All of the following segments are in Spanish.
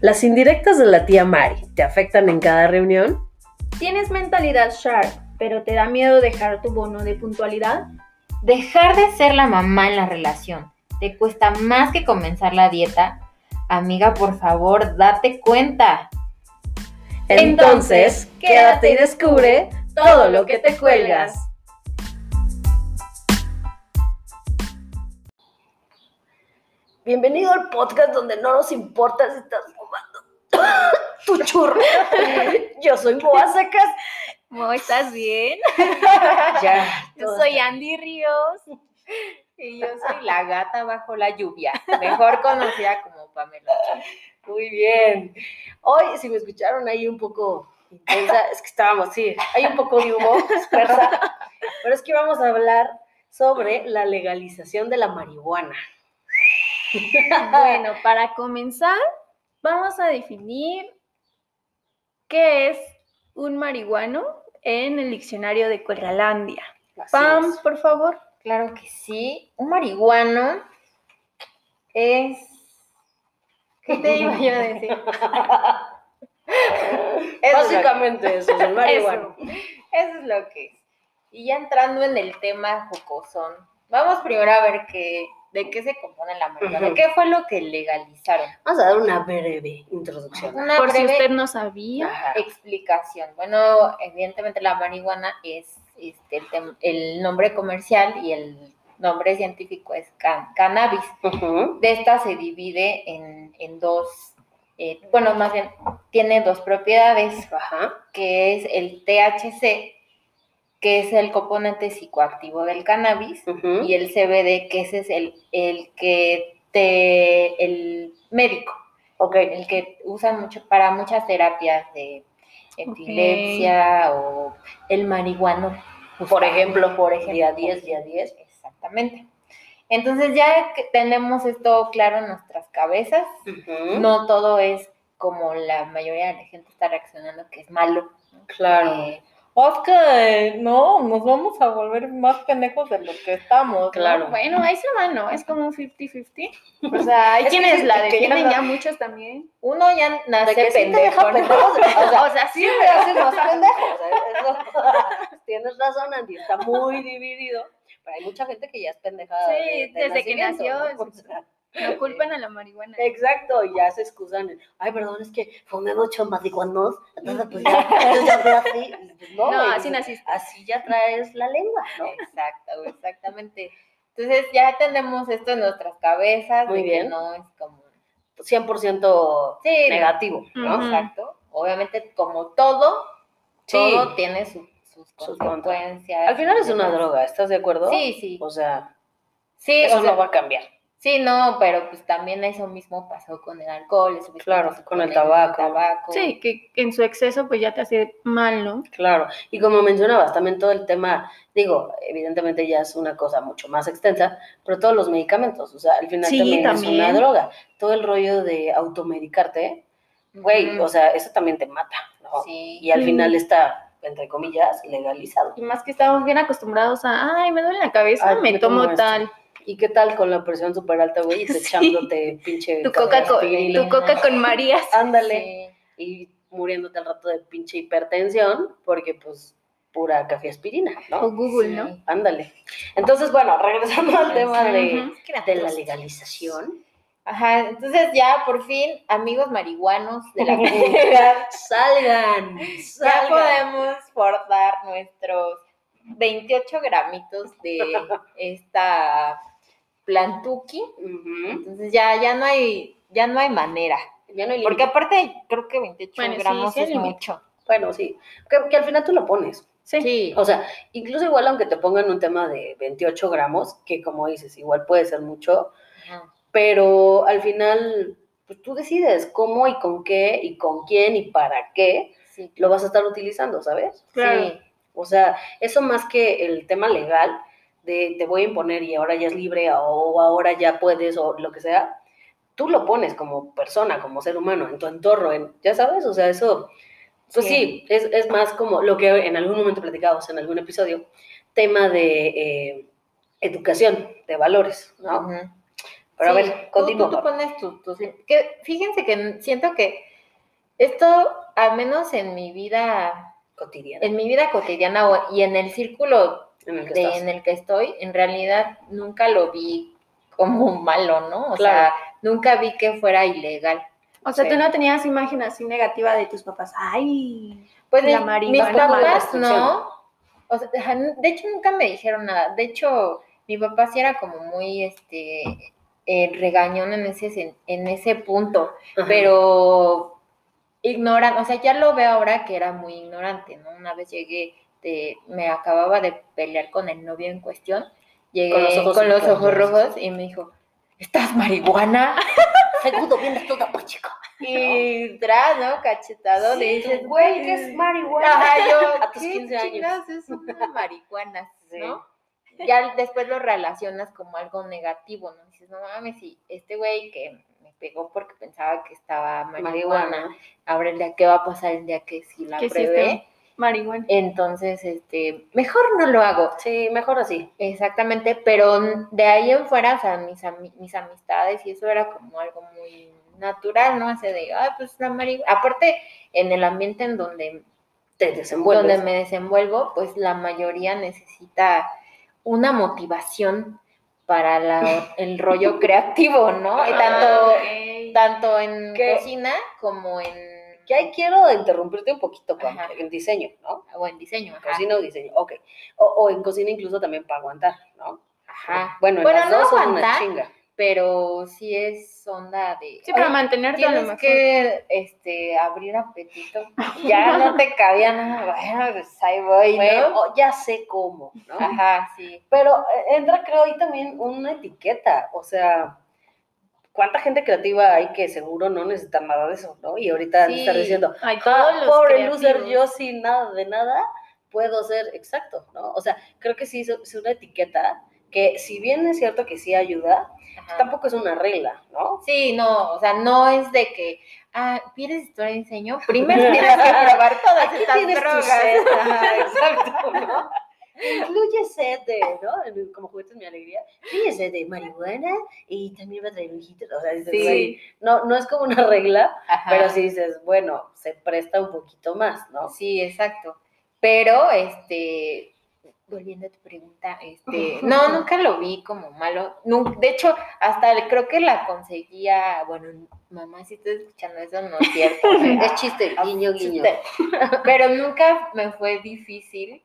¿Las indirectas de la tía Mari te afectan en cada reunión? ¿Tienes mentalidad sharp, pero te da miedo dejar tu bono de puntualidad? Dejar de ser la mamá en la relación. ¿Te cuesta más que comenzar la dieta? Amiga, por favor, date cuenta. Entonces, quédate y descubre todo lo que te cuelgas. Bienvenido al podcast donde no nos importa si estás fumando tu churro. Yo soy Moa Secas. ¿Cómo estás bien? Ya. Yo soy Andy Ríos. Y yo soy la gata bajo la lluvia, mejor conocida como Pamela. Muy bien. Hoy, si me escucharon ahí un poco intensa, es que estábamos, sí, hay un poco de humo dispersa, pero es que vamos a hablar sobre la legalización de la marihuana. Bueno, para comenzar, vamos a definir qué es un marihuano en el diccionario de Cuergalandia. Así Pam, por favor. Claro que sí. Un marihuano es. ¿Qué te iba yo a decir? Eso es Básicamente eso es el marihuana. Eso es lo que es. Y ya entrando en el tema jocosón, vamos primero a ver qué, de qué se compone la marihuana. Ujú. ¿Qué fue lo que legalizaron? Vamos a dar una breve introducción. Una Por si usted no sabía. Ajá. explicación. Bueno, evidentemente la marihuana es este, el, nombre comercial y el nombre científico es can- cannabis. De esta se divide en, en dos, eh, bueno, más bien tiene dos propiedades, Ajá. que es el THC, que es el componente psicoactivo del cannabis, y el CBD, que ese es el, el que te, el médico, Ok. el que usan mucho para muchas terapias de epilepsia o el marihuano. Por ejemplo, por ejemplo. día 10, día 10. Exactamente. Entonces ya que tenemos esto claro en nuestras cabezas, no todo es como la mayoría de la gente está reaccionando que es malo. Claro. Eh, "Oh, es que no, nos vamos a volver más pendejos de lo que estamos. ¿no?". Claro. Bueno, ahí se va, ¿no? Es como un 50-50. O sea, hay quienes la ya defienden no- ya muchos también. Uno ya De nace que sí pendejo. pendejos, o sea, O sea, sí, Sí, me haces más pendejo. o sea, eso- Tienes razón, Andy, está muy dividido. Pero hay mucha gente que ya es pendejada. Sí, de- de desde que nació, ¿no? Culpan a la marihuana. Exacto, y ya se excusan. Ay, perdón, es que fumé mucho marihuanos. Entonces, pues ya, entonces ya fue así. Pues, no, así pues, naciste. Así ya traes la lengua, ¿no? Exacto, exactamente. Entonces ya tenemos esto en nuestras cabezas, Muy de que bien. no es como 100% Sí, negativo, ¿no? Exacto. Obviamente, como todo, Sí. todo tiene su- sus Sus consecuencias. Al final es una demás. droga, ¿estás de acuerdo? Sí, sí. O sea, Sí, eso o sea, no va a cambiar. Sí, no, pero pues también eso mismo pasó con el alcohol, eso mismo Claro, pasó con el tabaco. tabaco. Sí, que en su exceso pues ya te hace mal, ¿no? Claro, y como mencionabas, también todo el tema, digo, evidentemente ya es una cosa mucho más extensa, pero todos los medicamentos, o sea, al final Sí, también, es una droga. Todo el rollo de automedicarte, güey, o sea, eso también te mata, ¿no? Sí. Y al Mm. final está, entre comillas, legalizado. Y más que estamos bien acostumbrados a, ay, me duele la cabeza, Ay, me me tomo tomo esto. tal. ¿Y qué tal con la presión súper alta, güey? Y te Sí. echándote pinche Tu coca, con, tu coca con Marías. Ándale. Sí. Y muriéndote al rato de pinche hipertensión, porque pues pura café aspirina, ¿no? O Google, Sí. ¿no? Ándale. Entonces, bueno, regresando al tema de, de la legalización. Ajá, entonces ya por fin, amigos marihuanos de la comunidad, Salgan, ya salgan. podemos portar nuestros 28 gramitos de esta plantuki. Entonces ya, ya no hay, ya no hay manera. Ya no hay Porque aparte creo que 28 Bueno, sí, gramos sí es mucho. Bueno, sí. Que, que al final tú lo pones. Sí. Sí. O sea, incluso igual aunque te pongan un tema de 28 gramos, que como dices, igual puede ser mucho, Ajá. pero al final, pues tú decides cómo y con qué y con quién y para qué Sí. lo vas a estar utilizando, ¿sabes? Claro. Sí. O sea, eso más que el tema legal de te voy a imponer y ahora ya es libre o ahora ya puedes o lo que sea, tú lo pones como persona, como ser humano, en tu entorno, en, ya sabes, o sea, eso, pues sí, Sí. es, es más como lo que en algún momento platicamos en algún episodio, tema de eh, educación, de valores, ¿no? Ujú. Pero a ver, continúa. Tú, tú pones tus... tus- que fíjense que siento que esto, al menos en mi vida, Cotidiana. en mi vida cotidiana y en el círculo En el que de- estás. en el que estoy, en realidad nunca lo vi como malo, ¿no? O Claro. sea, nunca vi que fuera ilegal. O sea, Sí. tú no tenías imagen así negativa de tus papás. Ay, Pues La mis- papás no. O sea, de hecho, nunca me dijeron nada. De hecho, mi papá sí era como muy este eh, regañón en ese, en ese punto. Ajá. pero ignoran, o sea, ya lo veo ahora que era muy ignorante, ¿no? Una vez llegué, de, me acababa de pelear con el novio en cuestión, llegué Con los ojos con los súper ojos rojos. y me dijo, ¿estás marihuana? Seguro vienes toda chico. Y tras, ¿no? Cachetado, Sí, le dices, güey, ¿qué ¿qué es marihuana? Ajá, yo, A tus ¿qué 15 años. es una marihuana, Sí. ¿no? Ya después lo relacionas como algo negativo, ¿no? Dices, no mames, si este güey que me pegó porque pensaba que estaba marihuana, Marihuana. ahora el día que va a pasar el día que sí la sí pruebe, marihuana. entonces, este, mejor no lo hago. Sí, mejor así. Exactamente, pero de ahí en fuera, o sea, mis, ami- mis amistades y eso era como algo muy natural, ¿no? Hace de, ah, pues la marihuana. Aparte, en el ambiente en donde, Te desenvuelves. donde me desenvuelvo, pues la mayoría necesita una motivación para la- el rollo creativo, ¿no? Y tanto, en ¿Qué? cocina como en, Que ahí quiero interrumpirte un poquito, Ajá. en diseño, ¿no? o en diseño. ajá. Cocina o diseño, ok. O, o en cocina incluso también para aguantar, ¿no? Ajá. Bueno, en Bueno, las no dos son una aguantar, chinga. pero sí es onda de... Sí, para "Ay, mantenerte a lo Tienes mejor. que este, abrir apetito. Ya no te cabía nada. Bueno, pues ahí voy, Bueno, ¿no? o ya sé cómo, ¿no? Ajá, sí. Pero eh, entra, creo, ahí también una etiqueta. O sea, ¿cuánta gente creativa hay que seguro no necesita nada de eso, ¿no? Y ahorita Sí. estar diciendo, Ay, "Ah, pobre loser, yo sin nada de nada puedo ser exacto, ¿no? O sea, creo que sí es una etiqueta que si bien es cierto que sí ayuda, Ajá. tampoco es una regla, ¿no? Sí, no, o sea, no es de que, ah, ¿quieres historia de diseño? Primero tienes que probar todas Aquí estas tu ajá, exacto, ¿no? Incluye set de, ¿no? Como juguetes mi alegría. Incluye set de marihuana y también va a traer hijitos. O sea, dices, Sí. no, no es como una regla, Ajá. pero sí dices, bueno, se presta un poquito más, ¿no? Sí, exacto. Pero, este, volviendo a tu pregunta, este, no, nunca lo vi como malo. Nun- de hecho, hasta creo que la conseguía, bueno, mamá, si estás escuchando eso, no es cierto. Es chiste, guiño, guiño. Chiste. Pero nunca me fue difícil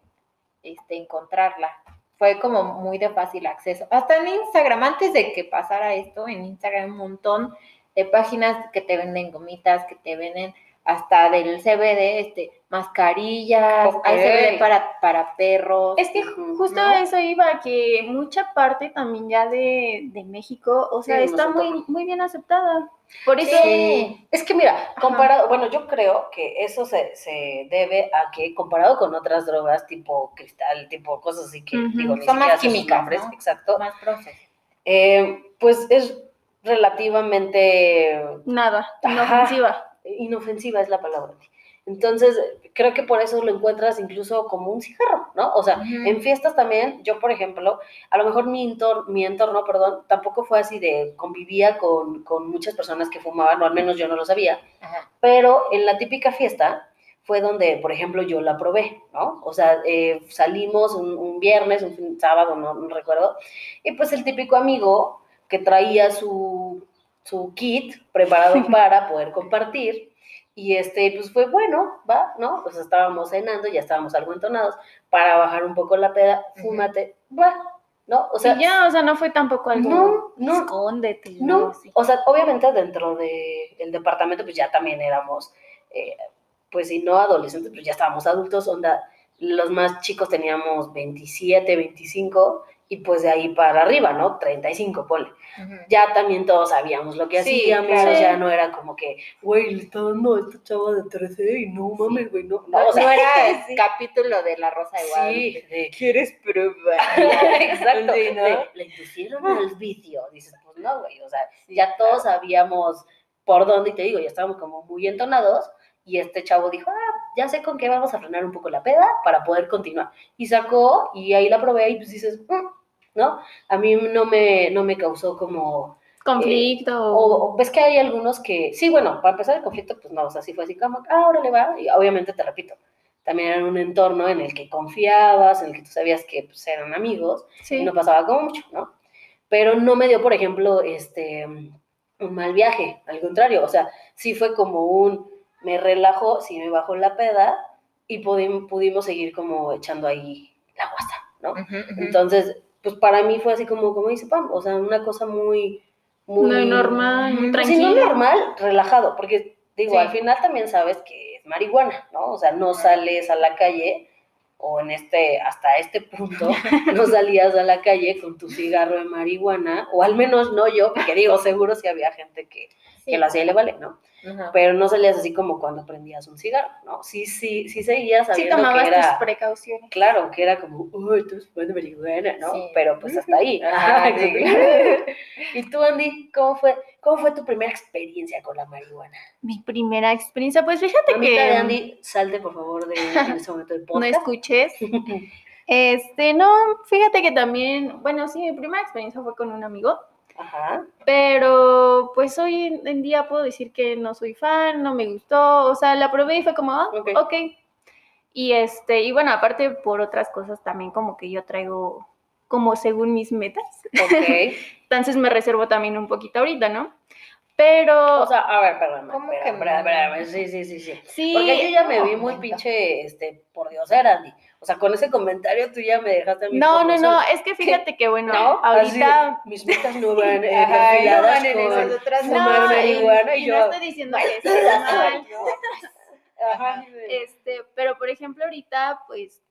este, encontrarla. Fue como muy de fácil acceso. Hasta en Instagram, antes de que pasara esto, en Instagram un montón de páginas que te venden gomitas, que te venden hasta del CBD, este, mascarillas, hay Ok. CBD para, para perros. Es que justo ¿no? eso iba, que mucha parte también ya de, de México, o sea, Sí, está nosotros. muy, muy bien aceptada. Por eso, Sí. Es que mira, comparado, bueno, yo creo que eso se, se debe a que comparado con otras drogas tipo cristal, tipo cosas así que digo, ni Son más químicas, nombres, ¿no? exacto, más proceso. eh, pues es relativamente nada, Ajá. Inofensiva. es la palabra. Entonces, creo que por eso lo encuentras incluso como un cigarro, ¿no? O sea, en fiestas también, yo por ejemplo, a lo mejor mi, entor- mi entorno, perdón, tampoco fue así de convivía con, con muchas personas que fumaban, o al menos yo no lo sabía, pero en la típica fiesta fue donde, por ejemplo, yo la probé, ¿no? O sea, eh, salimos un, un viernes, un fin- sábado, no, no recuerdo, y pues el típico amigo que traía su, su kit preparado para poder compartir, y este, pues fue bueno, va, ¿no? Pues estábamos cenando, ya estábamos algo entonados, para bajar un poco la peda, fúmate, va, ¿no? O sea, y ya, o sea, no fue tampoco algo. No, no. Escóndete. no, así. o sea, obviamente dentro del departamento pues ya también éramos, eh, pues si no adolescentes, pues ya estábamos adultos, onda, los más chicos teníamos 27, 25 y pues de ahí para arriba, ¿no? 35, ponle. Ujú. Ya también todos sabíamos lo que Sí, hacíamos, claro. o sea, no era como que, güey, le está dando a esta chava de 13 y no mames, güey, no. No, o sea, no era el sí. capítulo de La Rosa de Sí, Guadalupe. de- ¿Quieres probar? Exacto. Sí, ¿no? le inducieron al vicio. Dices, pues no, güey. O sea, ya todos sabíamos por dónde, y te digo, ya estábamos como muy entonados. Y este chavo dijo, ah, ya sé con qué vamos a frenar un poco la peda para poder continuar. Y sacó, y ahí la probé, y pues dices, "Mm", ¿no? A mí no me, no me causó como conflicto. O, o ves que hay algunos que, sí, bueno, para empezar el conflicto, pues no, o sea, sí fue así como, ah, ahora le va, y obviamente te repito, también era un entorno en el que confiabas, en el que tú sabías que pues, eran amigos, sí. y no pasaba como mucho, ¿no? Pero no me dio, por ejemplo, este, un mal viaje, al contrario, o sea, sí fue como un, me relajó, sí me bajó la peda, y pudimos, pudimos seguir como echando ahí la guasa, ¿no? Entonces, pues para mí fue así como, como dice Pam, o sea, una cosa muy, muy Muy normal, muy sí, no tranquila. normal, relajado, porque digo, Sí. al final también sabes que es marihuana, ¿no? O sea, no sales a la calle o en este, hasta este punto, no salías a la calle con tu cigarro de marihuana, o al menos no yo, porque digo, seguro si había gente que, Sí. que lo hacía vale, ¿no? Ajá. Pero no salías así como cuando prendías un cigarro, ¿no? Sí, sí, sí seguías Sí sabiendo tomabas que era... tus precauciones. Claro, que era como, uy, tú fumando marihuana, ¿no? Sí. Pero pues hasta ahí. Ajá, sí. y tú, Andy, ¿cómo fue, ¿cómo fue tu primera experiencia con la marihuana? Mi primera experiencia, pues fíjate Mamita que de Andy, salte por favor de en este momento del no podcast. escuches. Este, no, fíjate que también, bueno, sí, mi primera experiencia fue con un amigo, Ajá. pero pues hoy en- día puedo decir que no soy fan, no me gustó, o sea, la probé y fue como, ah, Ok. ok. Y este, y bueno, aparte por otras cosas también como que yo traigo como según mis metas, entonces me reservo también un poquito ahorita, ¿no? Pero O sea, a ver, perdón. ¿Cómo espera, que espera, sí, sí, sí, sí. sí, Porque yo ya me vi muy pinche, este, por Dios, Andy. O sea, con ese comentario tú ya me dejaste a mí no, no, no, es que fíjate que bueno, ¿No? Así de, ahorita mis metas no van eh, Ajá, no van en esas otras no, y- marihuana y y yo- no estoy diciendo que esté mal, Ajá. Este, pero por ejemplo, ahorita, pues,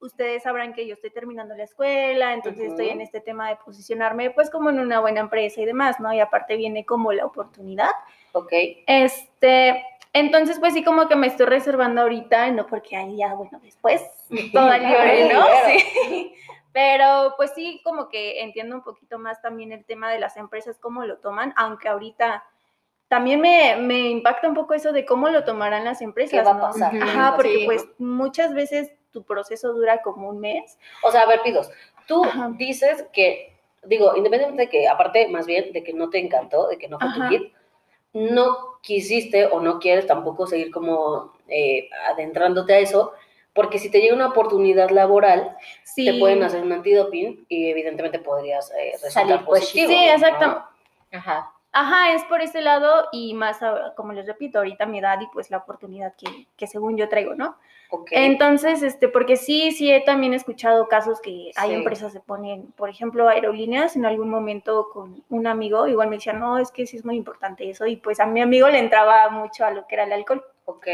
ustedes sabrán que yo estoy terminando la escuela, entonces estoy Ujú. en este tema de posicionarme, pues, como en una buena empresa y demás, ¿no? Y aparte viene como la oportunidad. Ok. Este, entonces, pues sí, como que me estoy reservando ahorita, no porque ahí ya, bueno, después todo el llore, ¿no? Sí. Pero pues sí, como que entiendo un poquito más también el tema de las empresas, cómo lo toman, aunque ahorita también me, me impacta un poco eso de cómo lo tomarán las empresas. ¿Qué va a ¿no? pasar? Ujú. Ajá, porque Sí. pues muchas veces tu proceso dura como un mes. O sea, a ver, Pidos, tú Ajá. dices que, digo, independientemente de que, aparte, más bien, de que no te encantó, de que no fue tu hit, no quisiste o no quieres tampoco seguir como eh, adentrándote a eso, porque si te llega una oportunidad laboral, Sí. te pueden hacer un antidoping y evidentemente podrías eh, resultar Salir positivo. Sí, ¿no? exacto. Ajá. Ajá, es por ese lado y más, como les repito, ahorita mi edad y pues la oportunidad que, que según yo traigo, ¿no? Ok. Entonces, este, porque sí, sí he también escuchado casos que hay Sí. empresas que ponen, por ejemplo, aerolíneas en algún momento con un amigo, igual me decían, no, es que sí es muy importante eso, y pues a mi amigo le entraba mucho a lo que era el alcohol. ok.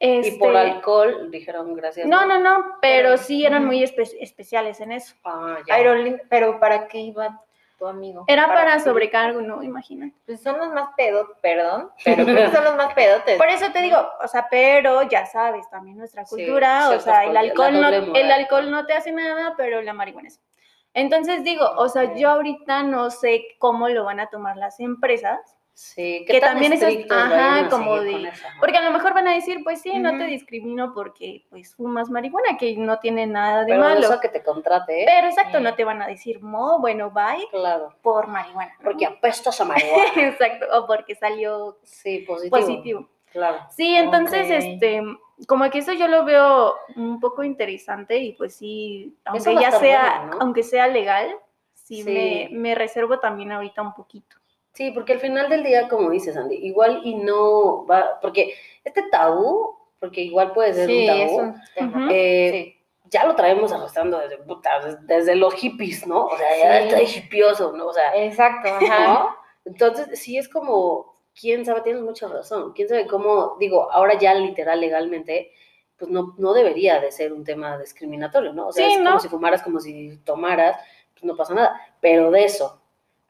Este, Y por alcohol dijeron gracias. No, no, no, pero sí eran muy espe- especiales en eso. Ah, ya. Aerolín- pero ¿para qué iba tu amigo? Era para qué? sobrecargo, ¿no? Imagínate. Pues son los más pedos, perdón, pero creo que son los más pedotes. Por eso te digo, o sea, pero ya sabes, también nuestra Sí, cultura, o sea, el alcohol, no, el alcohol ¿no? te hace nada, pero la marihuana sí. Entonces digo, o sea, yo ahorita no sé cómo lo van a tomar las empresas, Sí, que ¿qué tan también es- ajá, como de- porque a lo mejor van a decir, pues sí, no te discrimino porque pues fumas marihuana, que no tiene nada de Pero malo. eso que te contrate, ¿eh? Pero exacto, Sí. no te van a decir, no, bueno, bye Claro. por marihuana. ¿no? Porque apestas a marihuana. exacto, o porque salió Sí, positivo. positivo. Claro. Sí, entonces, este, como que eso yo lo veo un poco interesante y pues sí, aunque ya sea, bueno, ¿no? aunque sea legal, sí, Sí. Me, me reservo también ahorita un poquito. Sí, porque al final del día, como dices, Andy, igual y no va, porque este tabú, porque igual puede ser Sí, un tabú, un eh, Sí. ya lo traemos arrastrando desde, desde, los hippies, ¿no? O sea, ya está hipioso, ¿no? O sea, Exacto, ajá. ¿no? Entonces, sí es como, quién sabe, tienes mucha razón, quién sabe cómo, digo, ahora ya literal, legalmente, pues no, no debería de ser un tema discriminatorio, ¿no? O sea, es ¿no? como si fumaras, como si tomaras, pues no pasa nada, pero de eso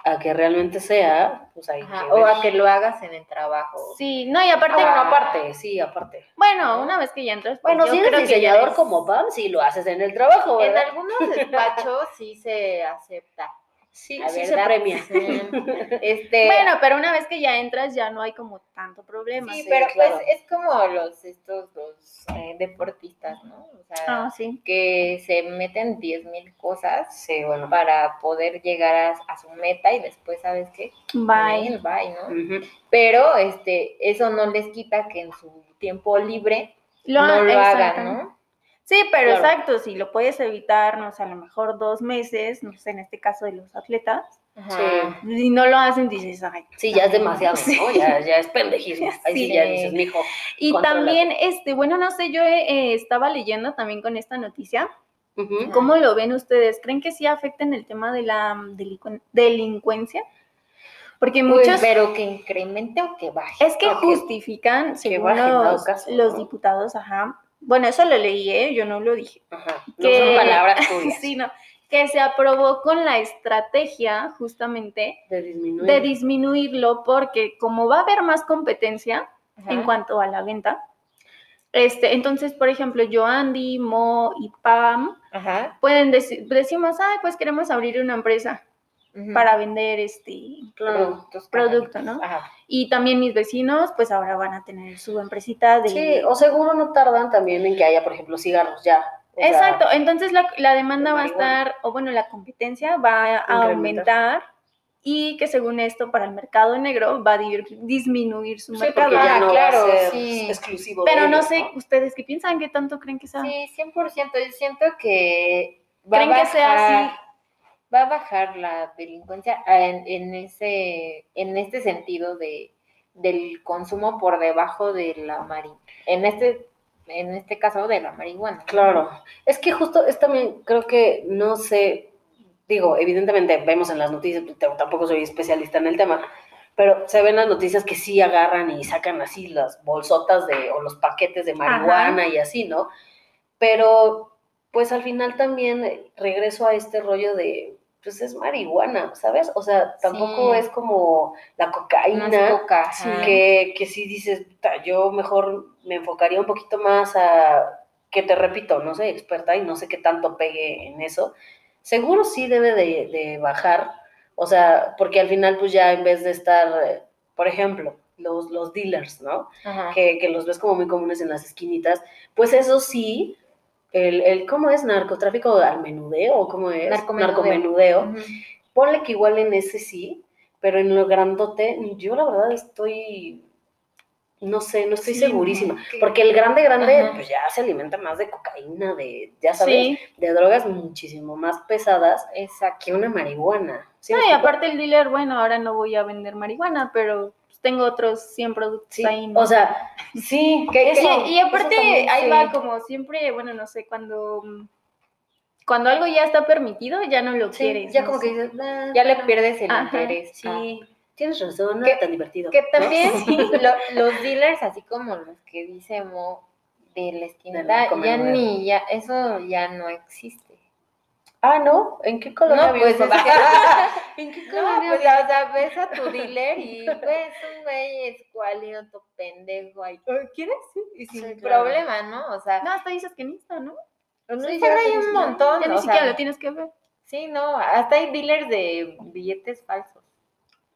a que realmente sea, pues hay Ajá, que O ver. a que lo hagas en el trabajo. Sí, no, y aparte, Ah, bueno, aparte, sí, aparte. bueno, una vez que ya entras, pues, Bueno, yo si eres creo que ya diseñador eres- como Pam, sí lo haces en el trabajo, En algunos despachos sí se acepta. Sí, La sí se verdad, premia. sí. Este, Bueno, pero una vez que ya entras ya no hay como tanto problema. sí, sí, pero claro. pues es como los estos los eh, deportistas, ¿no? O sea, Ah, sí. que se meten 10 mil cosas Sí, bueno. para poder llegar a, a su meta y después, ¿sabes qué? Bye. Bye, ¿no? Ujú. Pero este, eso no les quita que en su tiempo libre Lo, no lo hagan, ¿no? Sí, pero Claro. exacto, si lo puedes evitar, no sé, a lo mejor dos meses, no sé, en este caso de los atletas, Ajá. y no lo hacen, dices, ay. Sí, ya es demasiado, Sí. ¿no? Ya, ya es pendejismo. Ahí sí, Sí. ya dices, mijo. Y también, este, bueno, no sé, yo eh, estaba leyendo también con esta noticia, Ujú. ¿cómo lo ven ustedes? ¿Creen que sí afecta en el tema de la delincuencia? Porque Pues, muchos... pero que incremente o que baje. Es que justifican, según baje dado los, caso, los ¿no? diputados, ajá. Bueno, eso lo leí, ¿eh? yo no lo dije. Ajá. No que- son palabras tuyas. Sí, no. Que se aprobó con la estrategia justamente De disminuir. de disminuirlo porque como va a haber más competencia Ajá. en cuanto a la venta, este, entonces, por ejemplo, yo, Andy, Mo y Pam Ajá. pueden decir, decimos, ay, pues queremos abrir una empresa Para vender este Claro. producto. ¿no? Ajá. Y también mis vecinos, pues ahora van a tener su empresita de... Sí, o seguro no tardan también en que haya, por ejemplo, cigarros ya. O sea, Exacto, entonces la, la demanda de va a estar, o bueno, la competencia va a aumentar y que según esto para el mercado negro va a di- disminuir su Sí, mercado. ya Ah, no claro, va a ser sí. exclusivo de Pero no ellos, sé, ustedes qué piensan, qué tanto creen que sea. Sí, 100%. Yo siento que va ¿Creen a que sea bajar- así? Va a bajar la delincuencia en, en ese, en este sentido de, del consumo por debajo de la marihuana. En este, en este caso de la marihuana. Claro, es que justo es también, creo que no sé, digo, evidentemente vemos en las noticias, tampoco soy especialista en el tema, pero se ven las noticias que sí agarran y sacan así las bolsotas de, o los paquetes de marihuana y así, ¿no? Pero, pues al final también regreso a este rollo de, pues es marihuana, ¿sabes? O sea, tampoco Sí. es como la No cocaína es coca. Que, que sí dices, "Ta, yo mejor me enfocaría un poquito más a, que te repito, no soy experta y no sé qué tanto pegue en eso. Seguro sí debe de, de bajar, o sea, porque al final pues ya en vez de estar, por ejemplo, los, los dealers, ¿no? Que, que los ves como muy comunes en las esquinitas, pues eso sí, el, el ¿cómo es? ¿Narcotráfico al menudeo o cómo es? Narcomenudeo. Narcomenudeo Ujú. ponle que igual en ese sí, pero en lo grandote, yo la verdad estoy, no sé, no estoy Sí, segurísima, que- porque el grande, grande, Ajá. pues ya se alimenta más de cocaína, de, ya sabes, Sí. de drogas muchísimo más pesadas Exacto. que una marihuana. ¿sí No, y aparte el dealer, bueno, ahora no voy a vender marihuana, pero tengo otros 100 productos Sí, ahí. ¿no? o sea, sí, Que- eso- y, aparte, también, ahí sí. va como siempre, bueno, no sé, cuando, mm, cuando algo ya está permitido, ya no lo Sí, quieres. ya no como que sé. "Ah, Ya le pierdes el Ajá, interés. Sí, Ah. tienes razón, no Que- era tan divertido. Que ¿no? también lo- los dealers, así como los que dice Mo de la esquina, Del ya ni, ya, eso ya no existe. Ah, ¿no, ¿en qué colonia No, vives, pues, papá? es ¿En qué No, colonia pues vives? o sea, ves a tu dealer y pues un güey escuálido, tu pendejo ahí. "Ay, ¿Quieres? Sí, y sin Sí, claro. problema, ¿no? O sea, No, hasta dices que no está, ¿no? en Sí, ya hay un que- montón. Ya ni o siquiera sea, lo tienes que ver. Sí, no, hasta hay dealers de billetes falsos.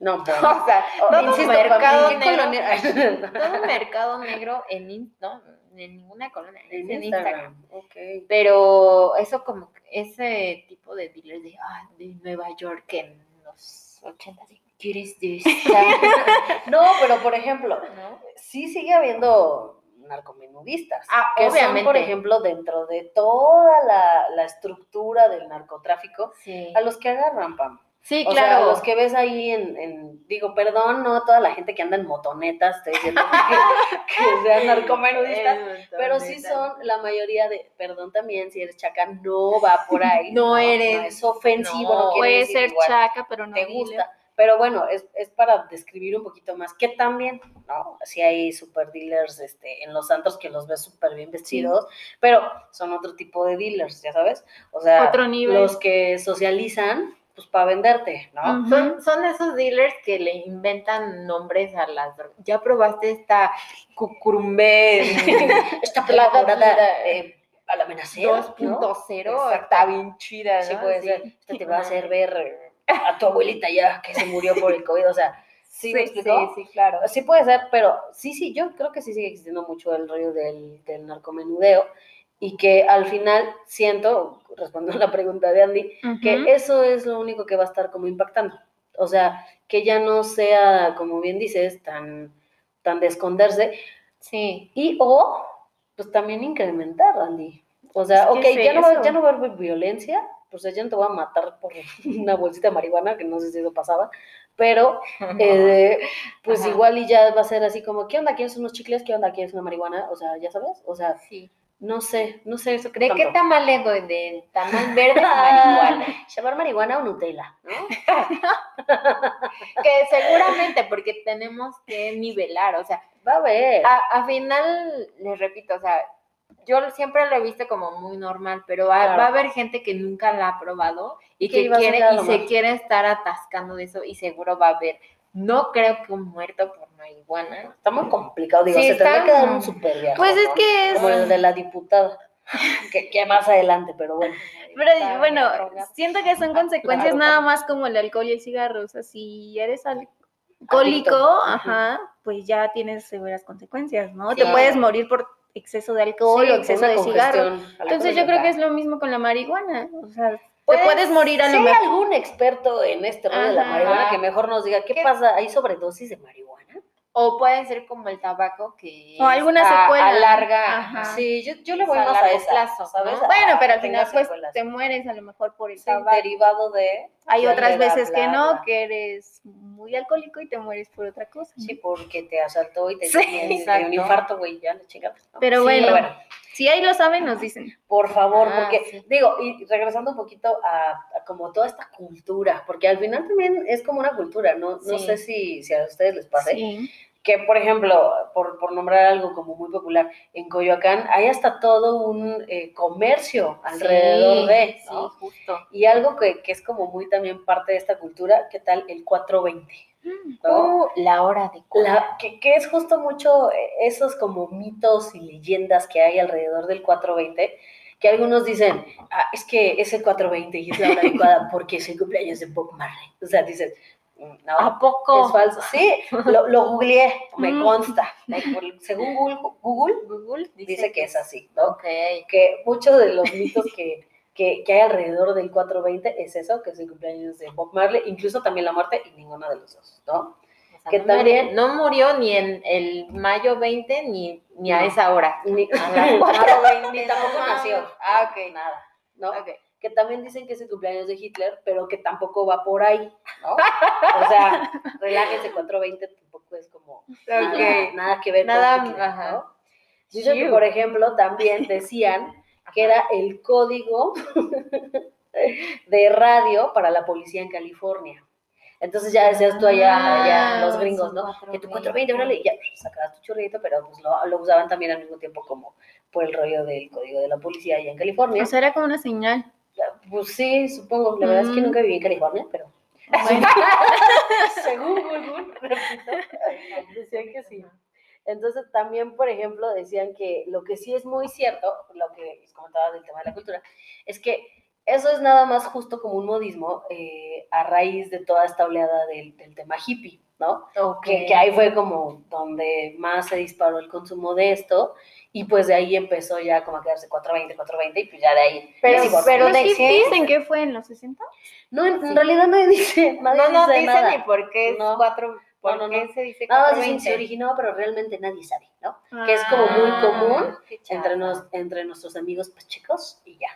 No, pues. O sea, todo insisto, mercado ¿en qué negro, colonia? todo mercado negro en, no, en ninguna colonia, En en Instagram. Instagram. Ok. Pero eso como ese tipo de dealers de, ah, de Nueva York en los 80, de, ¿quieres de esta? No, pero por ejemplo, ¿No? sí sigue habiendo narcomenudistas. Ah, que son, obviamente. por ejemplo, dentro de toda la, la estructura del narcotráfico, Sí. a los que agarran, Pam. Sí, O sea, claro. a los que ves ahí en, en- digo, perdón, no toda la gente que anda en motonetas, estoy diciendo que, que sean narcomenudistas, pero sí son la mayoría de, perdón también, si eres chaca, no va por ahí. No eres- No es ofensivo, no, Puede decir ser igual chaca, pero no te gusta. Pero bueno, es, es para describir un poquito más que también, ¿no? Sí hay super dealers este, en los antros que los ves súper bien vestidos, pero son otro tipo de dealers, ya sabes. O sea, Otro nivel. los que socializan, pues para venderte, ¿no? Son, son esos dealers que le inventan nombres a las drogas. Ya probaste esta cucurumbé Esta La plata dorada, eh, a la menacera, 2.0 Exacto. está bien chida, ¿no? Sí, puede Sí. ser. Esto te va a hacer ver eh, a tu abuelita ya que se murió por el COVID, o sea, ¿sí, sí, sí, claro. Sí puede ser, pero sí, sí, yo creo que sí sigue existiendo mucho el rollo del, del narcomenudeo y que al final siento, respondiendo a la pregunta de Andy, que eso es lo único que va a estar como impactando. O sea, que ya no sea, como bien dices, tan, tan de esconderse Sí. y o, pues también incrementar, Andy. O sea, Es ok, ya no, va, ya no va a haber violencia, pues ya no te voy a matar por una bolsita de marihuana, que no sé si eso pasaba, pero eh, pues Ajá. igual y ya va a ser así como, ¿qué onda? ¿Quieres unos chicles? ¿Qué onda? ¿Quieres una marihuana? O sea, ya sabes, o sea, Sí. No sé, no sé eso ¿De qué tamal le doy? ¿De tamal verde o marihuana? Llevar marihuana o Nutella, ¿no? Que seguramente, porque tenemos que nivelar, o sea, Va a haber. a, a final, les repito, o sea, yo siempre lo he visto como muy normal, pero va, Claro. va a haber gente que nunca la ha probado y Que quiere y se quiere estar atascando de eso y seguro va a haber. No creo que un muerto por marihuana. Está muy complicado, digo, Sí, se tendrá está que dar un super viaje. Pues es que es... Como el de la diputada, que, que más adelante, pero bueno. Pero Está bueno, siento que son consecuencias Claro. nada más como el alcohol y el cigarro. O sea, si eres alcohólico, Adicto. ajá, pues ya tienes severas consecuencias, ¿no? Te puedes morir por exceso de alcohol Sí, o exceso de cigarro. Entonces yo creo que es lo mismo con la marihuana. O sea, te Puedes- puedes morir a lo mejor. algún experto en este rollo de la marihuana que mejor nos diga qué, ¿Qué? pasa, ¿hay sobredosis de marihuana? O puede ser como el tabaco que O alguna secuela. a larga. Ajá. Sí, yo, yo le voy a más a esa, plazo, ¿sabes? ¿no? Bueno, pero al final pues secuelas. te mueres a lo mejor por el Sí, tabaco. derivado de... Hay otras veces que no, bla. que eres muy alcohólico y te mueres por otra cosa. Sí, porque te asaltó y te Sí, dio un- infarto, güey, ya le chingamos. ¿no? Pero Sí, bueno, bueno. Si ahí lo saben, nos dicen. Por favor, Ah, porque sí. digo, y regresando un poquito a, a como toda esta cultura, porque al final también es como una cultura, no, no sé si, si a ustedes les pase, Sí. Que por ejemplo, por, por nombrar algo como muy popular, en Coyoacán hay hasta todo un eh, comercio alrededor Sí, de, ¿no? Sí, justo. Y algo que, que es como muy también parte de esta cultura, ¿qué tal el 420? ¿no? Uh, la hora de comer. La- que, que es justo mucho eh, esos como mitos y leyendas que hay alrededor del 420, que algunos dicen, ah, es que es el 420 y es la hora adecuada porque es el cumpleaños de Bob Marley. O sea, dices, mm, no, ¿A poco? es falso. Sí, lo, lo googleé, me Mm. consta. Según Google, Google Google dice que es así, ¿no? Ok. Que muchos de los mitos que, que, que hay alrededor del 420 es eso, que es el cumpleaños de Bob Marley, incluso también la muerte y ninguna de los dos, ¿no? O sea, Que no también- murió- no murió ni en el mayo 20 ni, ni a No. esa hora. Ni, A las nada, 4:20, ni no tampoco nació. Ah, ok. Nada, ¿no? Ok. Que también dicen que es el cumpleaños de Hitler, pero que tampoco va por ahí, ¿no? O sea, relájense, 420 tampoco es como nada, que ver Nada, con Hitler, ajá. ¿no? Que, por ejemplo, también decían que era el código de radio para la policía en California. Entonces ya decías tú allá, allá Ah, los gringos, ¿no? Que tu 420, 420, órale, ya sacabas tu churrito, pero pues lo, lo usaban también al mismo tiempo como por el rollo del código de la policía allá en California. O sea, era como una señal. Pues sí, supongo. La verdad es que Mm. nunca viví en California, pero Bueno, según Google, repito, decían que sí. Entonces también, por ejemplo, decían que lo que sí es muy cierto, lo que les comentaba del tema de la cultura, es que eso es nada más justo como un modismo eh, a raíz de toda esta oleada del, del tema hippie, ¿no? Ok. Que, que ahí fue como donde más se disparó el consumo de esto y pues de ahí empezó ya como a quedarse 420, 420 y pues ya de ahí... Pero- digo, pero de qué? dicen que fue en los 60. No, en, en Sí. realidad nadie dice, nadie No, no dice dice nada. ni por qué es No. cuatro, por No, no, qué no. se dice Nada más se 420. originó, pero realmente nadie sabe, ¿no? Que es como muy Ah, común qué entre, nos, entre nuestros amigos pues, chicos y ya.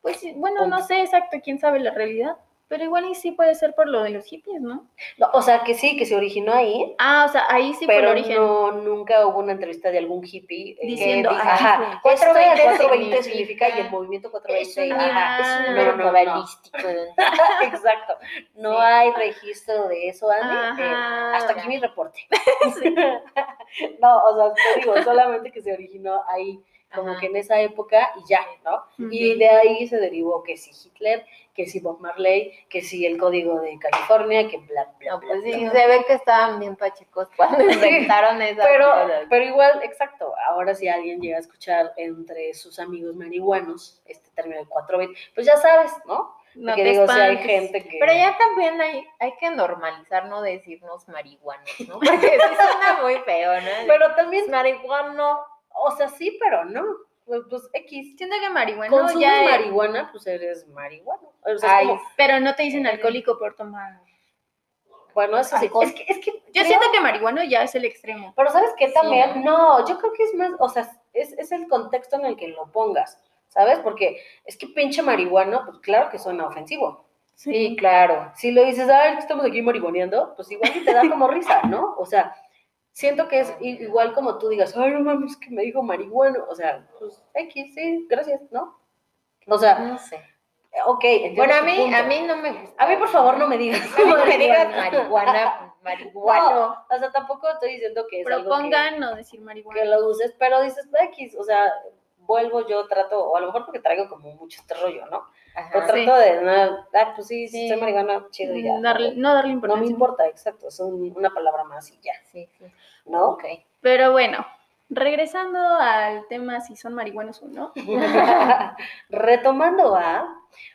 Pues sí, bueno, no sé exacto quién sabe la realidad, pero igual y sí puede ser por lo de los hippies, ¿no? No, o sea, que sí, que se originó ahí, Ah, o sea, ahí sí pero origen. no, nunca hubo una entrevista de algún hippie eh, Diciendo, que diga, ajá, fue. esto del 420 420 significa, y el movimiento 420, Es ajá, es un número no, no. Exacto. No Sí. hay registro de eso, Andy. Eh, hasta aquí mi reporte. no, o sea, te digo, solamente que se originó ahí, como Ajá. que en esa época y ya, ¿no? Y Ujú. de ahí se derivó que si Hitler, que si Bob Marley, que si el código de California, que bla, bla, No, bla. pues sí, bla. se ve que estaban bien pachecos cuando inventaron esas Pero, cosas. pero igual, exacto, ahora si alguien llega a escuchar entre sus amigos marihuanos este término de 420, pues ya sabes, ¿no? No Porque te digo, si hay gente que... Pero ya también hay, hay que normalizar no decirnos marihuanos, ¿no? Porque sí suena muy feo, ¿no? Pero también, marihuano. O sea, sí, pero no. Pues, pues, X. Siento que marihuana Consumes ya es- marihuana, pues eres marihuano. O sea, es Ay, como- Pero no te dicen alcohólico por tomar. bueno, eso sí. Es que, es que Yo creo- siento que marihuano ya es el extremo. Pero ¿sabes qué también? Sí, no, yo creo que es más, o sea, es, es el contexto en el que lo pongas, ¿sabes? Porque es que pinche marihuano, pues claro que suena ofensivo. Sí, claro. Si lo dices, ay, que estamos aquí marihuaneando, pues igual te da como risa, ¿no? O sea, siento que es igual como tú digas, ay, no mames, que me dijo marihuano. O sea, pues X, sí, gracias, ¿no? O sea, No sé. ok. entiendo Bueno, a mí, punto. a mí no me gusta. A mí, por favor, no me digas. No me digas marihuana, marihuano. No, o sea, tampoco estoy diciendo que es algo que- Propongan no decir que marihuana. lo uses, pero dices X, o sea, vuelvo yo, trato, o a lo mejor porque traigo como mucho este rollo, ¿no? Pero Ajá. Sí. trato de, no, ah, pues sí, sí, Sí. soy marihuana, chido y ya. Mm, Darle- ¿no? no darle No me importancia. importa, exacto, es un- una palabra más y ya, Sí, sí. ¿no? Ok. Pero bueno, regresando al tema si son marihuanos o no. Retomando a,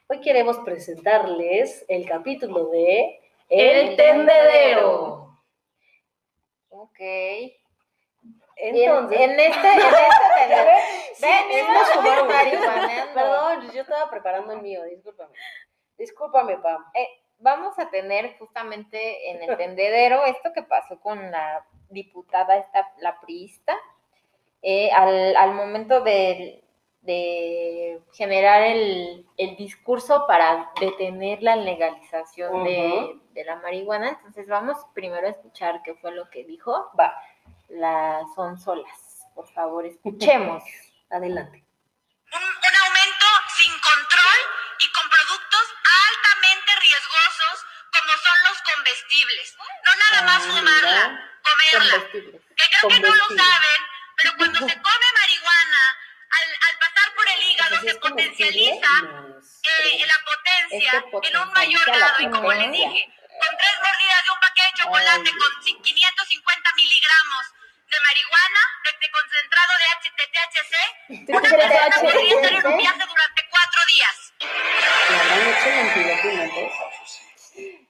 hoy queremos presentarles el capítulo de El tendedero. Ok. Entonces, en, en este, en este. Sí. Perdón, yo estaba preparando el mío, discúlpame. Discúlpame, Pam. Eh, vamos a tener justamente en el tendedero esto que pasó con la diputada, esta, la priista, eh, al, al momento de, de generar el, el discurso para detener la legalización de, Ujú. de la marihuana. Entonces vamos primero a escuchar qué fue lo que dijo Va, las onzolas. Por favor, escuchemos. Adelante. Un, un aumento sin control y con productos altamente riesgosos como son los comestibles. No nada más fumarla, comerla. Que creo que no lo saben, pero cuando se come marihuana, al, al pasar por el hígado se potencializa eh, la potencia este en un mayor grado. Y como les dije, con tres mordidas de un paquete de chocolate, Ay. con 500 250 miligramos de marihuana, de este concentrado de HTTHC, este una persona podría estar en un viaje durante cuatro días.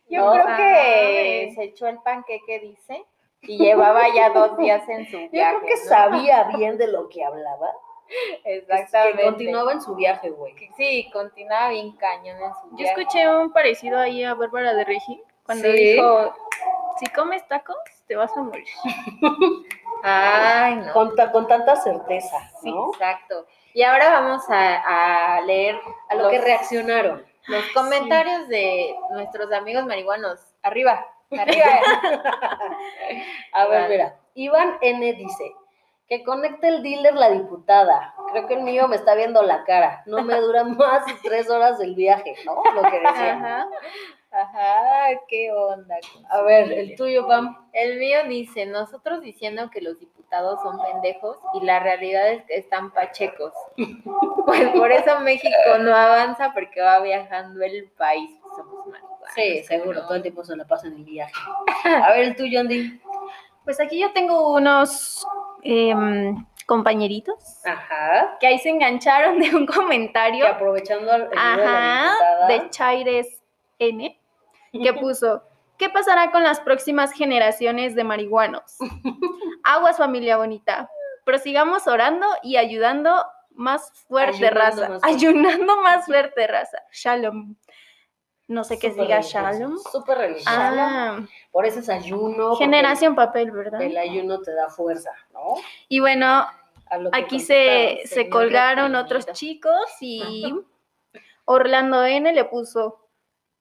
Yo creo que se echó el panqueque, dice, y llevaba ya dos días en su viaje. Yo creo que sabía bien de lo que hablaba. Exactamente. Continuaba en su viaje, güey. Sí, continuaba bien cañón en su viaje. Yo escuché un parecido ahí a Bárbara de Regín cuando dijo si comes tacos, te vas a morir. Ay, no. Con, ta- con tanta certeza, Sí, ¿no? exacto. Y ahora vamos a, a leer A lo los, que reaccionaron. los comentarios de nuestros amigos marihuanos. Arriba, arriba. A ver, Vale. mira. Iván N dice que conecte el dealer la diputada. Creo que el mío me está viendo la cara. No me dura más de tres horas del viaje, ¿no? Lo que decía. Ajá. Ajá, qué onda. A ver, el tuyo, Pam. El mío dice, nosotros diciendo que los diputados son pendejos y la realidad es que están pachecos. Pues por eso México no avanza porque va viajando el país. Somos marihuanos. Sí, seguro, ¿no? todo el tiempo se la pasa en el viaje. A ver, el tuyo, Andy. Pues aquí yo tengo unos em, compañeritos Ajá. que ahí se engancharon de un Que comentario aprovechando el de ajá, de Chaires N, que puso, ¿qué pasará con las próximas generaciones de marihuanos? Aguas familia bonita, prosigamos orando y ayudando más fuerte Ayunando raza, más fuerte. ayunando más fuerte raza. Shalom. No sé qué diga Shalom. Súper religioso. Ah, Por eso es ayuno. generación papel, ¿verdad? El ayuno te da fuerza, ¿no? Y bueno, Aquí se, se colgaron otros chicos y Orlando N le puso,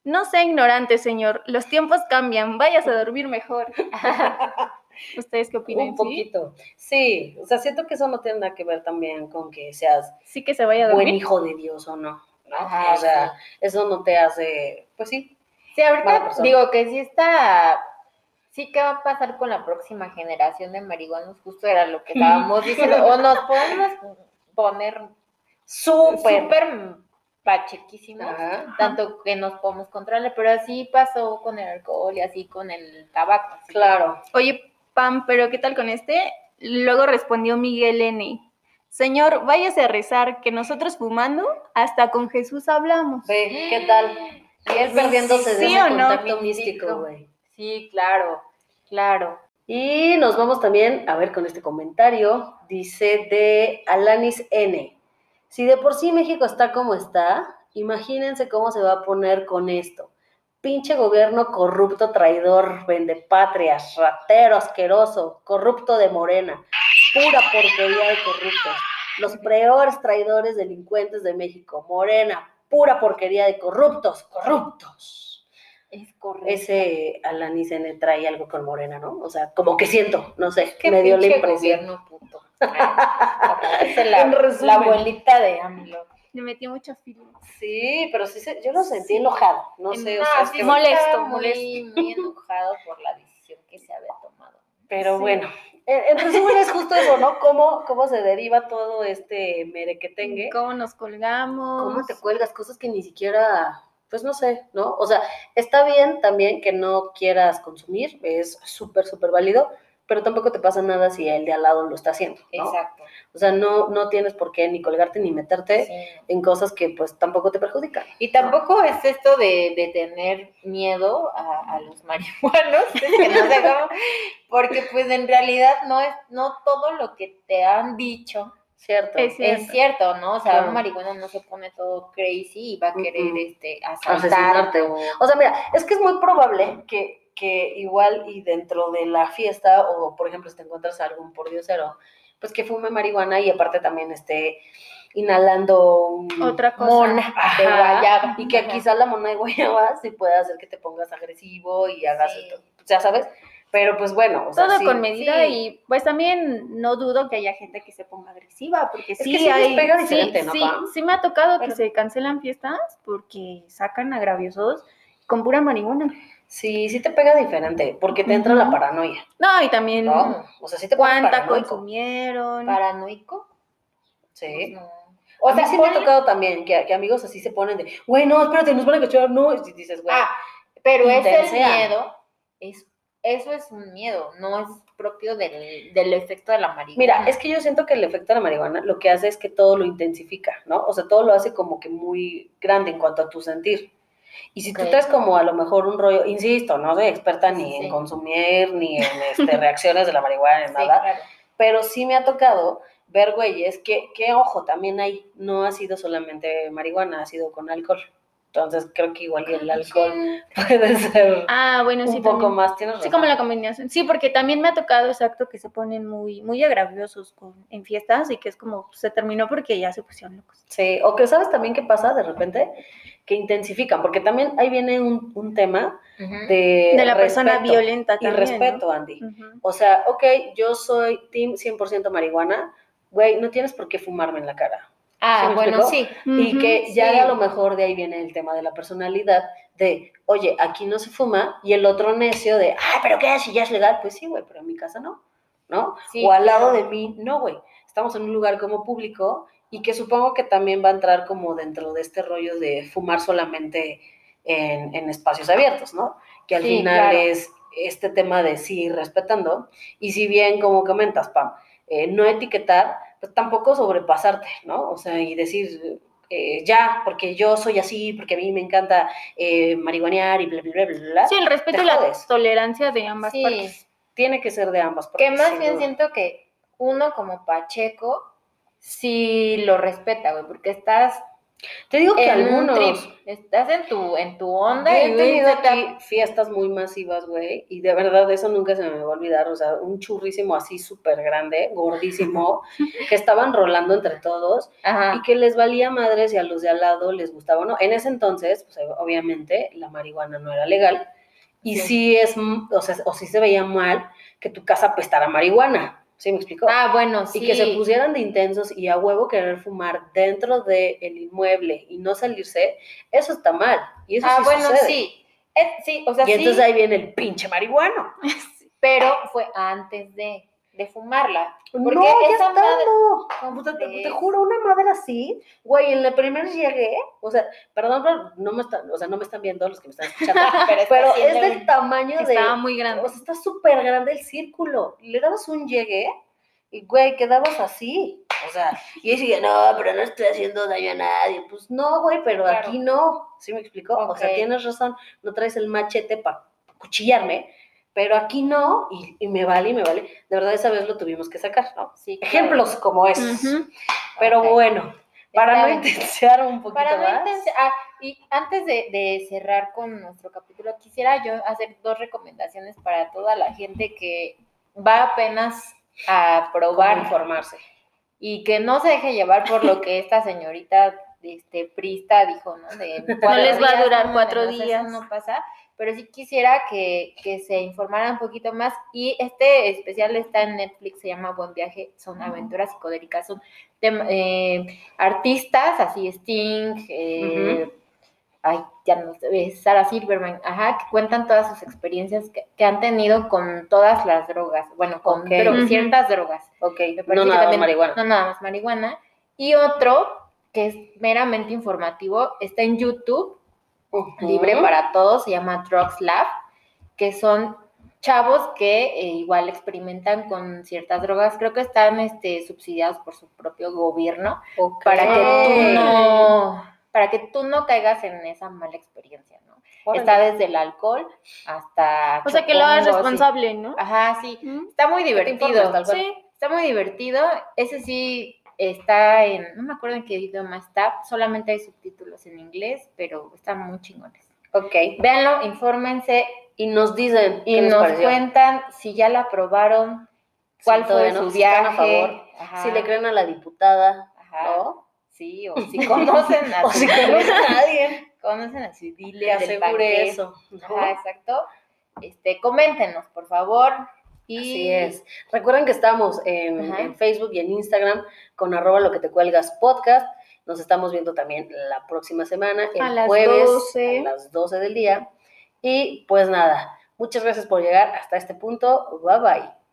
no sea ignorante, señor, los tiempos cambian, váyase a dormir mejor. ¿Ustedes qué opinan? Un poquito. Sí, o sea, siento que eso no tiene nada que ver también con que seas Sí que se vaya a buen dormir. hijo de Dios o no. ¿no? Ajá, o sea, eso no te hace, pues sí. Sí, ahorita digo que sí está, sí que va a pasar con la próxima generación de marihuanos, justo era lo que estábamos diciendo, o nos podemos poner Súper. Pachequísimos, Ajá. tanto que nos podemos controlar, pero así pasó con el alcohol y así con el tabaco. que- Claro. Oye, Pam, pero ¿qué tal con este? Luego respondió Miguel N. Señor, váyase a rezar, que nosotros fumando, hasta con Jesús hablamos. Ve, ¿qué tal? Y él perdiéndose sí, de sí ese no, contacto místico, güey. Sí, claro, claro. Y nos vamos también a ver con este comentario. Dice de Alanis N. Si de por sí México está como está, imagínense cómo se va a poner con esto. Pinche gobierno corrupto, traidor, vendepatrias, ratero, asqueroso, corrupto de morena. Pura porquería de corruptos. Los peores traidores delincuentes de México. Morena, pura porquería de corruptos, corruptos Es correcto. ese Alanis N trae algo con Morena, ¿no? O sea, como que siento, no sé, Qué me dio la impresión. gobierno puto. Ay, es la, abuelita de AMLO. Le metió mucha fila. Sí, pero sí, se- yo lo sentí enojado, no sé, o sea, es sí que- molesto, molesto. Muy, muy enojado por la decisión que se había tomado. pero Sí. bueno, en, en resumen es justo eso, ¿no? Cómo, cómo se deriva todo este merequetengue, ¿Cómo nos colgamos? cómo te cuelgas cosas que ni siquiera, pues no sé, ¿no? O sea, está bien también que no quieras consumir, es súper, súper válido, pero tampoco te pasa nada si el de al lado lo está haciendo, ¿no? Exacto. O sea, no, no tienes por qué ni colgarte ni meterte Sí. en cosas que pues tampoco te perjudican. Y tampoco es esto de, de tener miedo a, a los marihuanos, es que no sé cómo, porque pues en realidad no es, no todo lo que te han dicho ¿Cierto? Es cierto. es cierto, ¿no? O sea, Claro. un marihuana no se pone todo crazy y va a querer este asaltarte. o- O sea, mira, es que es muy probable que, que igual y dentro de la fiesta, o por ejemplo, si te encuentras a algún pordiosero, pues que fume marihuana y aparte también esté inhalando un- Otra cosa. Mona de guayaba. Y que Ajá. quizá la mona de guayaba sí puede hacer que te pongas agresivo y hagas Sí. esto, ya sabes. Pero pues bueno, o sea, Todo sí, con medida sí. y pues también no dudo que haya gente que se ponga agresiva, porque Es sí que sí les hay, pega sí, diferente, ¿no, sí, sí me ha tocado que se cancelan fiestas porque sacan agraviosos con pura marihuana. sí, sí te pega diferente, porque te entra la paranoia, No, y también ¿no? O sea, sí te cuánta consumieron. ¿Paranoico? Sí. No. O sea, sí me ha tocado también que, que amigos así se ponen de, güey, no, espérate, nos van a cachar, no, y dices, güey, Ah, pero es el miedo, es, eso es un miedo, no es propio del, del efecto de la marihuana. mira, es que yo siento que el efecto de la marihuana lo que hace es que todo lo intensifica, ¿no? O sea, todo lo hace como que muy grande en cuanto a tu sentir. Y si tú Ok. traes como a lo mejor un rollo, insisto, no soy experta ni Sí. en consumir, ni en este, reacciones de la marihuana, ni Sí, nada, claro. pero sí me ha tocado ver güeyes que, que, ojo, también hay, no ha sido solamente marihuana, ha sido con alcohol. Entonces creo que igual y el alcohol puede ser Ah, bueno, sí, un poco más, tienes Sí, como la combinación. Sí, porque también me ha tocado exacto que se ponen muy, muy agraviosos con, en fiestas y que es como se terminó porque ya se pusieron locos. Sí, o que sabes también qué pasa de repente, que intensifican, porque también ahí viene un, un tema de, De la persona violenta y también. respeto, Andy. O sea, ok, yo soy team 100% marihuana, güey, no tienes por qué fumarme en la cara. Ah, ¿Sí me bueno, sí. Y que ya sí. a lo mejor de ahí viene el tema de la personalidad, de, oye, aquí no se fuma, y el otro necio de, ay, pero ¿qué? Si ya es legal, pues sí, güey, pero en mi casa no, ¿no? Sí, o al lado claro. de mí, no, güey. Estamos en un lugar como público y que supongo que también va a entrar como dentro de este rollo de fumar solamente en, en espacios abiertos, ¿no? Que al final claro. es este tema de sí respetando, y si bien, como comentas, Pam, eh, no etiquetar, tampoco sobrepasarte, ¿no? O sea, y decir, eh, ya, porque yo soy así, porque a mí me encanta eh, marihuanear y bla, bla, bla, bla. Sí, el respeto y la tolerancia de ambas Sí. partes. Tiene que ser de ambas Que partes. más sin bien duda. siento que uno como Pacheco sí lo respeta, güey, porque estás Te digo que en un algunos... trip, estás en tu, en tu onda Yo y he tenido aquí fiestas muy masivas, güey, y de verdad eso nunca se me va a olvidar, o sea, un churrísimo así súper grande, gordísimo, que estaban rolando entre todos Ajá. y que les valía madres y a los de al lado les gustaba no. En ese entonces, pues obviamente la marihuana no era legal y Sí. sí es, o sea, o sí se veía mal que tu casa apestara marihuana, ¿sí me explicó? Ah, bueno, sí. Y que se pusieran de intensos y a huevo querer fumar dentro del inmueble y no salirse, eso está mal. Y eso Ah, sí bueno, sucede. sí. Es- sí, o sea, Y sí, entonces ahí viene el pinche marihuano. pero fue antes de, de fumarla. Porque no, ya esa madre- estando. ¿Cómo Puta, te, juro, una madre así, güey, en la primera llegué, o sea, perdón, pero no me están, o sea, no me están viendo los que me están escuchando, Pero, es del un- tamaño de, Estaba muy grande. o sea, está súper grande el círculo. Le dabas un llegué y, güey, quedabas así. O sea, y decía, no, pero no estoy haciendo daño a nadie. Pues no, güey, pero Claro. aquí no. ¿Sí me explicó? O sea, tienes razón, no traes el machete para cuchillarme, pero aquí no, y, y me vale, y me vale. De verdad, esa vez lo tuvimos que sacar, ¿no? Sí, claro. Ejemplos como esos. Ujú. Pero Ok. bueno, para no intensiar un poquito Para no más. intensi- ah, y antes de, de cerrar con nuestro capítulo, quisiera yo hacer dos recomendaciones para toda la gente que va apenas a probar informarse. y que no se deje llevar por lo que esta señorita este, Prista dijo, ¿no? De cuatro les va a durar no, cuatro no, días. no pasa, pero sí quisiera que, que se informaran un poquito más y este especial está en Netflix, se llama Buen Viaje, son aventuras psicodélicas, son eh, artistas, así Sting, eh, ay, ya no sé, eh, Sarah Silverman, ajá, que cuentan todas sus experiencias que, que han tenido con todas las drogas, bueno, con dro- ciertas drogas. Ok, Me no nada más marihuana. No nada más marihuana. Y otro que es meramente informativo, está en YouTube, Libre para todos, se llama Drugs Lab, que son chavos que eh, igual experimentan con ciertas drogas, creo que están este, subsidiados por su propio gobierno, para que tú no, para que tú no caigas en esa mala experiencia, ¿no? Órale. Está desde el alcohol hasta... O sea, que lo hagas y- responsable, ¿no? Ajá, sí. Está muy divertido. Sí. Está muy divertido. Ese sí está en, no me acuerdo en qué idioma está, solamente hay subtítulos en inglés, pero están muy chingones. Ok. Véanlo, infórmense Y nos dicen y nos pareció. cuentan si ya la probaron, Si cuál todavía fue no, su si a viaje. favor, Ajá, Si le creen a la diputada, ajá, ¿no? Sí, o si conocen a O si conocen a alguien conocen a del asegure eso. ¿no? Ajá, exacto. Este, coméntenos, por favor. Y Así es. Recuerden que estamos en, Facebook y en Instagram con arroba lo que te cuelgas podcast. Nos estamos viendo también la próxima semana, el A jueves 12. a las 12 del día. Y pues nada, muchas gracias por llegar hasta este punto. Bye bye.